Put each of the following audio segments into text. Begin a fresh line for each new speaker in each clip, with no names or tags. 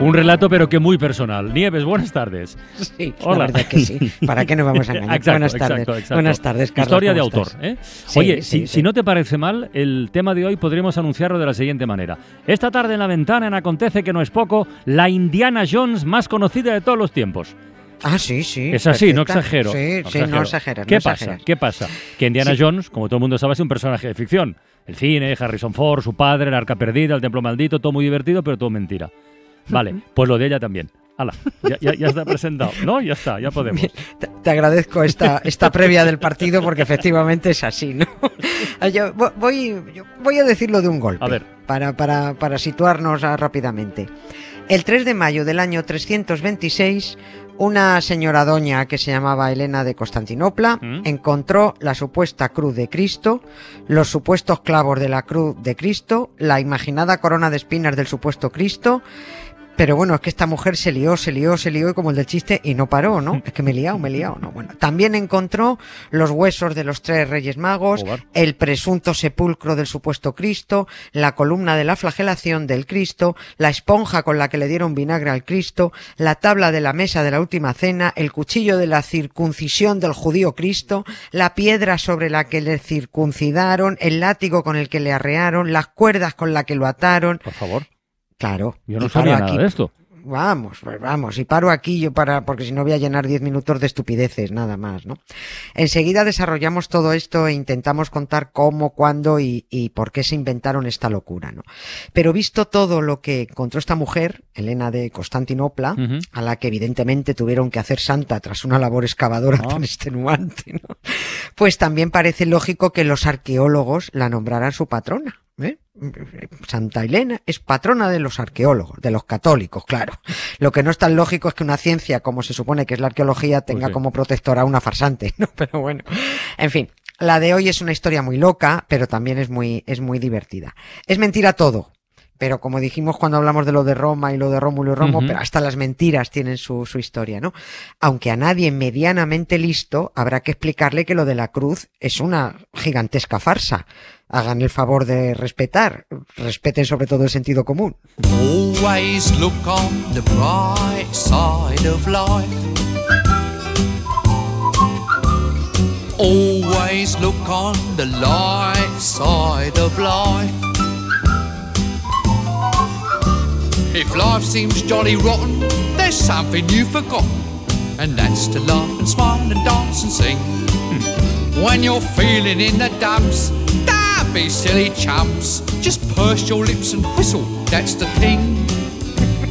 Un relato, pero que muy personal. Nieves, buenas tardes.
Sí, Hola. la verdad que sí. ¿Para qué nos vamos a engañar?
Exacto,
buenas tardes.
exacto, exacto.
Buenas tardes, Carlos.
Historia de
¿cómo
autor. ¿eh?
Sí,
Oye,
sí,
si, no te parece mal, el tema de hoy podríamos anunciarlo de la siguiente manera. Esta tarde en la ventana en Acontece que no es poco, la Indiana Jones más conocida de todos los tiempos.
Ah, sí, sí.
Es así, no exagero.
Sí,
no
sí, no exageras.
¿Qué
no
pasa?
exageras.
¿Qué pasa? Que Indiana
Sí.
Jones, como todo el mundo sabe, es un personaje de ficción. El cine, Harrison Ford, su padre, el arca perdida, el templo maldito, todo muy divertido, pero todo mentira. Vale, pues lo de ella también. Hala, ya, ya- ya está presentado. ¿No? Ya está, ya podemos.
Te, te agradezco esta, esta previa del partido porque efectivamente es así, ¿no? Yo vo- voy, yo voy a decirlo de un golpe.
A ver.
Para, para, para situarnos rápidamente. El 3 de mayo del año 326, una señora doña que se llamaba Elena de Constantinopla
¿Mm?
encontró la supuesta cruz de Cristo, los supuestos clavos de la cruz de Cristo, la imaginada corona de espinas del supuesto Cristo. Pero bueno, es que esta mujer se lió, se lió, se lió, y como el del chiste, y no paró, ¿no? Es que me he liado, me he liado, ¿no? Bueno, también encontró los huesos de los tres reyes magos,
Joder.
el presunto sepulcro del supuesto Cristo, la columna de la flagelación del Cristo, la esponja con la que le dieron vinagre al Cristo, la tabla de la mesa de la última cena, el cuchillo de la circuncisión del judío Cristo, la piedra sobre la que le circuncidaron, el látigo con el que le arrearon, las cuerdas con la que lo ataron.
Por favor.
Claro.
Yo no sabía
aquí.
nada de esto.
Vamos, pues vamos, y paro aquí yo para, porque si no voy a llenar 10 minutos de estupideces, nada más, ¿no? Enseguida desarrollamos todo esto e intentamos contar cómo, cuándo y, y por qué se inventaron esta locura, ¿no? Pero visto todo lo que encontró esta mujer, Elena de Constantinopla, a la que evidentemente tuvieron que hacer santa tras una labor excavadora
Ah.
tan extenuante, ¿no? Pues también parece lógico que los arqueólogos la nombraran su patrona. ¿Eh? Santa Elena es patrona de los arqueólogos, de los católicos, claro. Lo que no es tan lógico es que una ciencia, como se supone que es la arqueología, tenga
Pues sí.
como protectora a una farsante, ¿no? Pero bueno, en fin. La de hoy es una historia muy loca, pero también es muy, es muy divertida. Es mentira todo. Pero como dijimos cuando hablamos de lo de Roma y lo de Rómulo y Romo, pero hasta las mentiras tienen su, su historia, ¿no? Aunque a nadie medianamente listo habrá que explicarle que lo de la cruz es una gigantesca farsa. Hagan el favor de respetar, respeten sobre todo el sentido común.
Always look on the bright side of life. Always look on the light side of life. If life seems jolly rotten, there's something you've forgotten, and that's to laugh and smile and dance and sing. When you're feeling in the dumps, don't be silly chumps. Just purse your lips and whistle, that's the thing.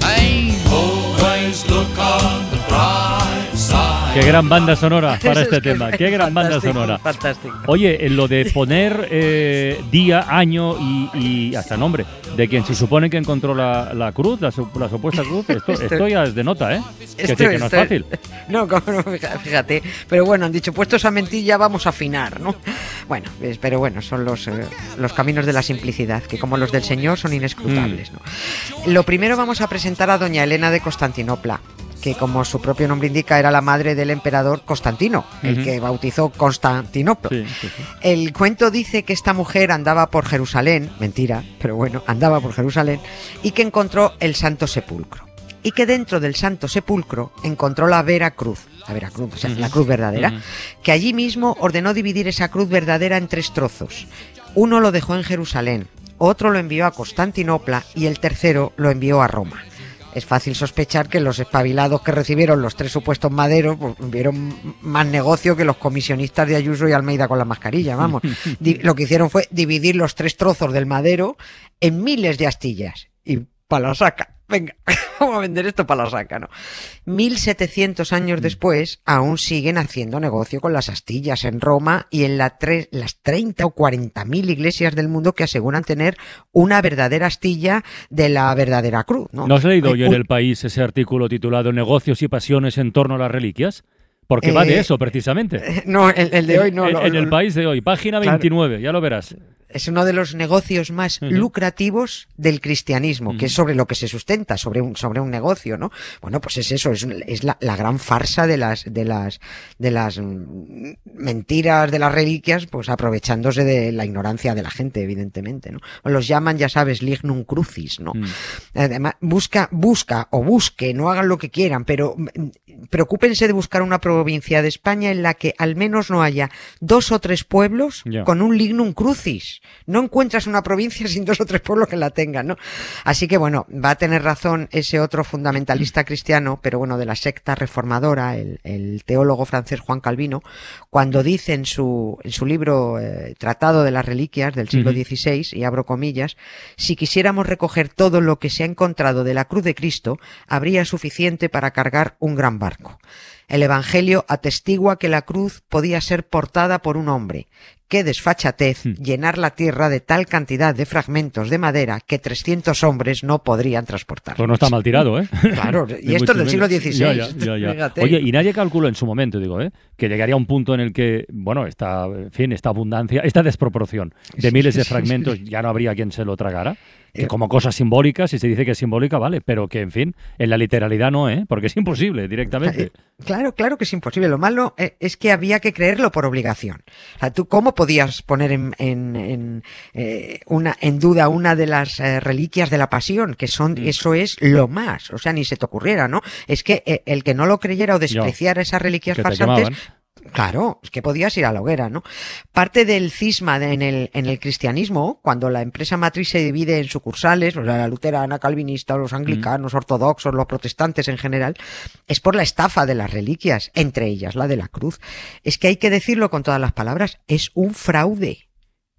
Hey, always look on the bright side.
Qué gran banda sonora para este tema. Qué gran banda
fantástico,
sonora.
Fantástico.
Oye, en lo de poner eh, día, año y, y hasta nombre de quien se supone que encontró la, la cruz, la, la supuesta cruz, esto,
Esto-
esto ya es de nota, ¿eh? Que,
Esto
decir que no es
esto
fácil.
No, fíjate. Pero bueno, han dicho, puestos a mentir ya vamos a afinar, ¿no? Bueno, pero bueno, son los, eh, los caminos de la simplicidad, que como los del Señor son inescrutables, ¿no? Lo primero vamos a presentar a doña Elena de Constantinopla, que como su propio nombre indica era la madre del emperador Constantino, el que bautizó Constantinopla.
Sí, sí, sí.
El cuento dice que esta mujer andaba por Jerusalén, mentira, pero bueno, andaba por Jerusalén, y que encontró el Santo Sepulcro. Y que dentro del Santo Sepulcro encontró la Vera Cruz, la Vera Cruz, o sea, la cruz verdadera, que allí mismo ordenó dividir esa cruz verdadera en tres trozos. Uno lo dejó en Jerusalén, otro lo envió a Constantinopla y el tercero lo envió a Roma. Es fácil sospechar que los espabilados que recibieron los tres supuestos maderos pues, vieron más negocio que los comisionistas de Ayuso y Almeida con la mascarilla, vamos. Lo que hicieron fue dividir los tres trozos del madero en miles de astillas. Y para la saca. Venga, vamos a vender esto para la saca, ¿no? 1700 años después, aún siguen haciendo negocio con las astillas en Roma y en la tre- las 30 o 40 mil iglesias del mundo que aseguran tener una verdadera astilla de la verdadera cruz, ¿no?
¿No has leído hoy en el país ese artículo titulado Negocios y pasiones en torno a las reliquias? Porque va de
Eh,
eso, precisamente.
No, el, el de hoy no.
En,
lo-
en el país de hoy, página
Claro.
29, ya lo verás.
Es uno de los negocios más lucrativos del cristianismo, que es sobre lo que se sustenta, sobre un, sobre un negocio, ¿no? Bueno, pues es eso, es, es la, la, gran farsa de las, de las, de las mentiras de las reliquias, pues aprovechándose de la ignorancia de la gente, evidentemente, ¿no? Los llaman, ya sabes, lignum crucis, ¿no? Mm. Además, busca, busca o busque, no hagan lo que quieran, pero preocúpense de buscar una provincia de España en la que al menos no haya dos o tres pueblos con un lignum crucis. No encuentras una provincia sin dos o tres pueblos que la tengan, ¿no? Así que bueno, va a tener razón ese otro fundamentalista cristiano, pero bueno, de la secta reformadora, el, teólogo francés Juan Calvino, cuando dice en su, en su libro eh, Tratado de las Reliquias del siglo XVI, y abro comillas, si quisiéramos recoger todo lo que se ha encontrado de la cruz de Cristo, habría suficiente para cargar un gran barco. El Evangelio atestigua que la cruz podía ser portada por un hombre. Qué desfachatez hmm. llenar la tierra de tal cantidad de fragmentos de madera que 300 hombres no podrían transportar.
Pues no está mal tirado, ¿eh?
Claro, y esto es del siglo XVI.
Oye, y nadie calculó en su momento, digo, ¿eh? que llegaría a un punto en el que, bueno, esta, en fin, esta abundancia, esta desproporción de miles de fragmentos ya no habría quien se lo tragara que eh, como cosa simbólica, si se dice que es simbólica, vale, pero que, en fin, en la literalidad no, ¿eh? Porque es imposible directamente. Eh,
claro, claro que es imposible. Lo malo eh, es que había que creerlo por obligación. O sea, ¿tú cómo podías poner en, en, una, en duda una de las reliquias de la pasión? Que son, mm. eso es lo más. O sea, ni se te ocurriera, ¿no? Es que el que no lo creyera o despreciara esas reliquias farsantes, Claro, es que podías ir a la hoguera, ¿no? Parte del cisma en, el, en el cristianismo, cuando la empresa matriz se divide en sucursales, o sea, la luterana, calvinista, los anglicanos, mm. ortodoxos, los protestantes en general, es por la estafa de las reliquias, entre ellas la de la cruz. Es que hay que decirlo con todas las palabras, es un fraude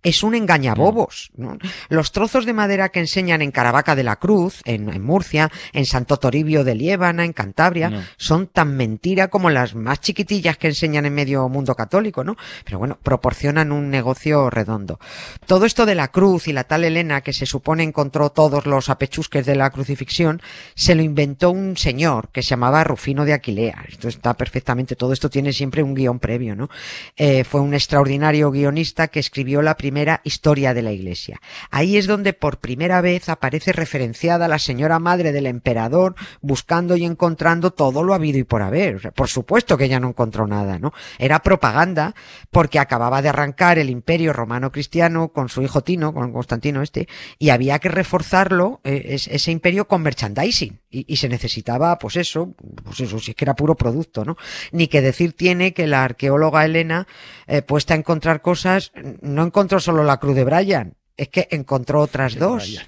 es un engañabobos. ¿no? Los trozos de madera que enseñan en Caravaca de la Cruz, en, Murcia, en Santo Toribio de Liébana, en Cantabria, son tan mentira como las más chiquitillas que enseñan en medio mundo católico, ¿no? Pero bueno, proporcionan un negocio redondo. Todo esto de la cruz y la tal Elena que se supone encontró todos los apechusques de la crucifixión, se lo inventó un señor que se llamaba Rufino de Aquilea. Esto está perfectamente, todo esto tiene siempre un guion previo, ¿no? Eh, fue un extraordinario guionista que escribió la primera primera historia de la Iglesia. Ahí es donde por primera vez aparece referenciada la señora madre del emperador buscando y encontrando todo lo habido y por haber. por supuesto que ella no encontró nada, ¿no? Era propaganda porque acababa de arrancar el imperio romano cristiano con su hijo Tino, con Constantino este, y había que reforzarlo, eh, ese imperio con merchandising. Y, se necesitaba, pues eso, pues eso, si es que era puro producto, ¿no? Ni que decir tiene que la arqueóloga Elena, eh, puesta a encontrar cosas, no encontró solo la cruz de Brian, es que encontró otras dos.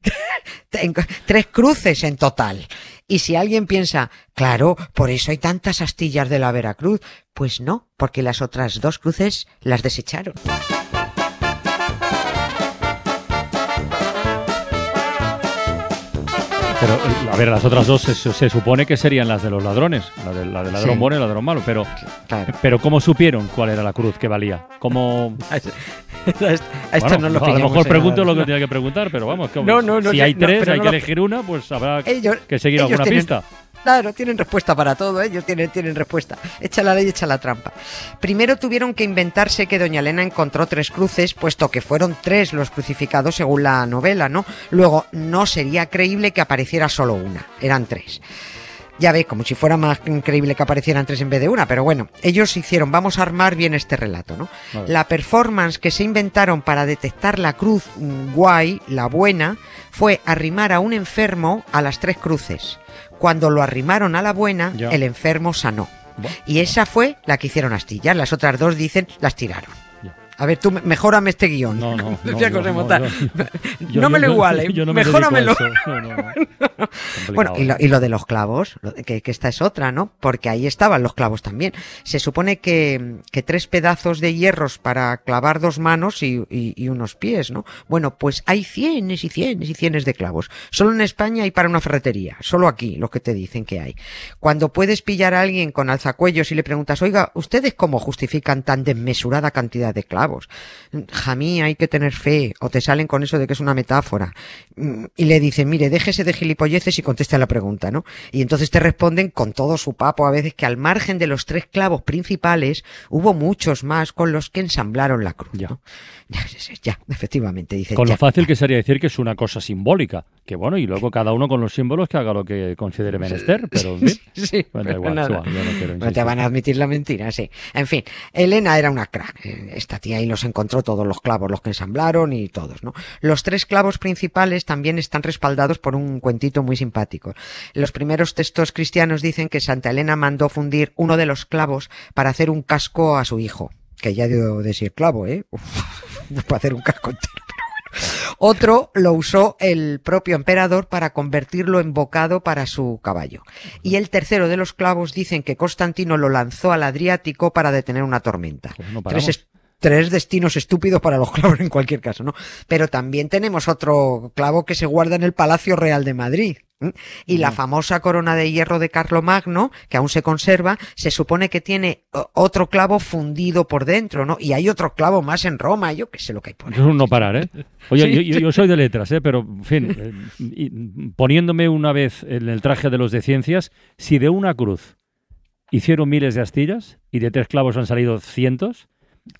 Tres cruces en total. Y si alguien piensa, claro, por eso hay tantas astillas de la Veracruz, pues no, porque las otras dos cruces las desecharon.
Pero, a ver, las otras dos se, supone que serían las de los ladrones, la, de, la del ladrón bueno y el ladrón malo, pero, pero ¿cómo supieron cuál era la cruz que valía? ¿Cómo...?
esto no lo
A lo mejor pregunto lo que tenía que preguntar, pero vamos, si hay tres, hay que elegir una, pues habrá que seguir alguna pista.
Claro, tienen respuesta para todo, ¿eh? ellos tienen, tienen respuesta. Echa la ley, echa la trampa. Primero tuvieron que inventarse que doña Elena encontró tres cruces, puesto que fueron tres los crucificados según la novela, ¿no? Luego, no sería creíble que apareciera solo una, eran tres. Ya ve, como si fuera más increíble que aparecieran tres en vez de una, pero bueno, ellos hicieron, vamos a armar bien este relato, ¿no? La performance que se inventaron para detectar la cruz guay, la buena, fue arrimar a un enfermo a las tres cruces. Cuando lo arrimaron a la buena, el enfermo sanó. Y esa fue la que hicieron astillar. Las otras dos dicen las tiraron. A ver, tú mejórame este guion.
No, no,
no, me lo iguale, mejóramelo. bueno, y lo, de los clavos, que, esta es otra, ¿no? Porque ahí estaban los clavos también. Se supone que, tres pedazos de hierros para clavar dos manos y, y, unos pies, ¿no? Bueno, pues hay cienes y cienes y cienes de clavos. Solo en España y para una ferretería. Solo aquí, lo que te dicen que hay. Cuando puedes pillar a alguien con alzacuellos y le preguntas, oiga, ¿ustedes cómo justifican tan desmesurada cantidad de clavos? Clavos. Jamí, hay que tener fe, o te salen con eso de que es una metáfora. Mm, Y le dicen, mire, déjese de gilipolleces y conteste a la pregunta, ¿no? Y entonces te responden con todo su papo a veces que al margen de los tres clavos principales hubo muchos más con los que ensamblaron la cruz.
Ya.
¿no? Ya, ya, efectivamente, dicen.
Con
ya.
lo fácil que sería decir que es una cosa simbólica. Que bueno, y luego cada uno con los símbolos que haga lo que considere menester, pero en fin.
Sí,
Bueno,
pero
igual,
nada.
no quiero
No te van a admitir la mentira, sí. En fin, Elena era una crack. Eh, Esta tía ahí los encontró todos los clavos, los que ensamblaron y todos, ¿no? Los tres clavos principales también están respaldados por un cuentito muy simpático. Los primeros textos cristianos dicen que Santa Elena mandó fundir uno de los clavos para hacer un casco a su hijo. Que ya dio de decir clavo, ¿eh? Uf, no para hacer un casco entero. Otro lo usó el propio emperador para convertirlo en bocado para su caballo. Y el tercero de los clavos dicen que Constantino lo lanzó al Adriático para detener una tormenta.
Pues no
tres, tres destinos estúpidos para los clavos en cualquier caso, ¿no? Pero también tenemos otro clavo que se guarda en el Palacio Real de Madrid. ¿m? Y la famosa corona de hierro de Carlomagno, que aún se conserva, se supone que tiene otro clavo fundido por dentro, ¿no? Y hay otro clavo más en Roma, yo qué sé lo que hay por ahí.
Es un no parar, ¿eh? Oye,
Sí.
yo, soy de letras, ¿eh? Pero, en fin, eh, poniéndome una vez en el traje de los de ciencias, si de una cruz hicieron miles de astillas y de tres clavos han salido cientos,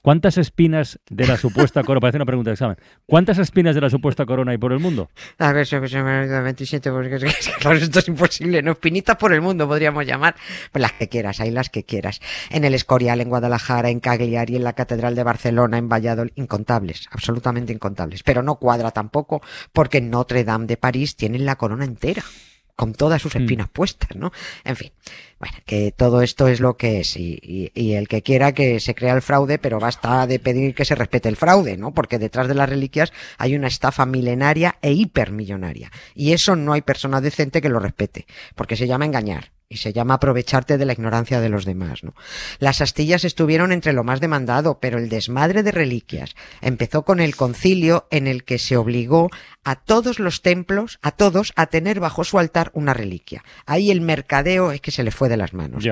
¿cuántas espinas de la supuesta corona, parece una pregunta de examen, ¿cuántas espinas de la supuesta corona hay por el mundo?
A ver, se, me ha olvidado 27 porque claro, esto es imposible, ¿no? Pinitas por el mundo podríamos llamar. Pues las que quieras, hay las que quieras. En el Escorial, en Guadalajara, en Cagliari, en la Catedral de Barcelona, en Valladolid, incontables, absolutamente incontables. Pero no cuadra tampoco porque en Notre Dame de París tienen la corona entera con todas sus
Mm.
espinas puestas, ¿no? En fin, bueno, que todo esto es lo que es y, y- y el que quiera que se crea el fraude, pero basta de pedir que se respete el fraude, ¿no? Porque detrás de las reliquias hay una estafa milenaria e hipermillonaria y eso no hay persona decente que lo respete, porque se llama engañar. Y se llama aprovecharte de la ignorancia de los demás, ¿no? Las astillas estuvieron entre lo más demandado, pero el desmadre de reliquias empezó con el concilio en el que se obligó a todos los templos, a todos, a tener bajo su altar una reliquia. Ahí el mercadeo es que se le fue de las manos.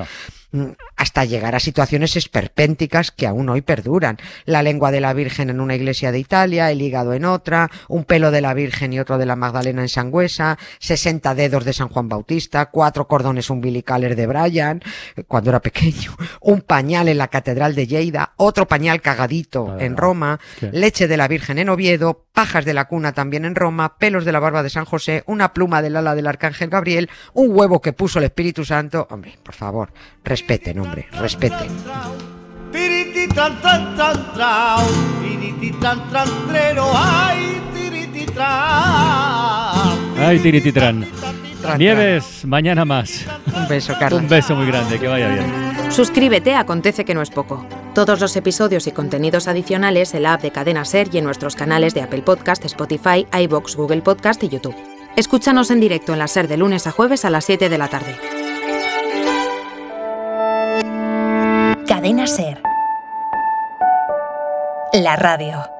Mm, hasta llegar a situaciones esperpénticas que aún hoy perduran. La lengua de la Virgen en una iglesia de Italia, el hígado en otra, un pelo de la Virgen y otro de la Magdalena en Sangüesa, 60 dedos de San Juan Bautista, cuatro cordones umbilicales de Brian, eh, cuando era pequeño, un pañal en la Catedral de Lleida, otro pañal cagadito en. Roma,
¿Qué?
leche de la Virgen en Oviedo, pajas de la cuna también en Roma, pelos de la barba de San José, una pluma del ala del Arcángel Gabriel, un huevo que puso el Espíritu Santo. Hombre, por favor, respeten, hombre, respeten.
Ay, tiriti tran.
Ay, tirititran.
Tran,
Nieves, mañana más.
Un beso, Carlos.
Un beso muy grande, que vaya bien.
Suscríbete Acontece que no es poco. Todos los episodios y contenidos adicionales en la app de Cadena Ser y en nuestros canales de Apple Podcast, Spotify, iBox, Google Podcast y YouTube. Escúchanos en directo en la Ser de lunes a jueves a las 7 de la tarde.
Cadena Ser. La radio.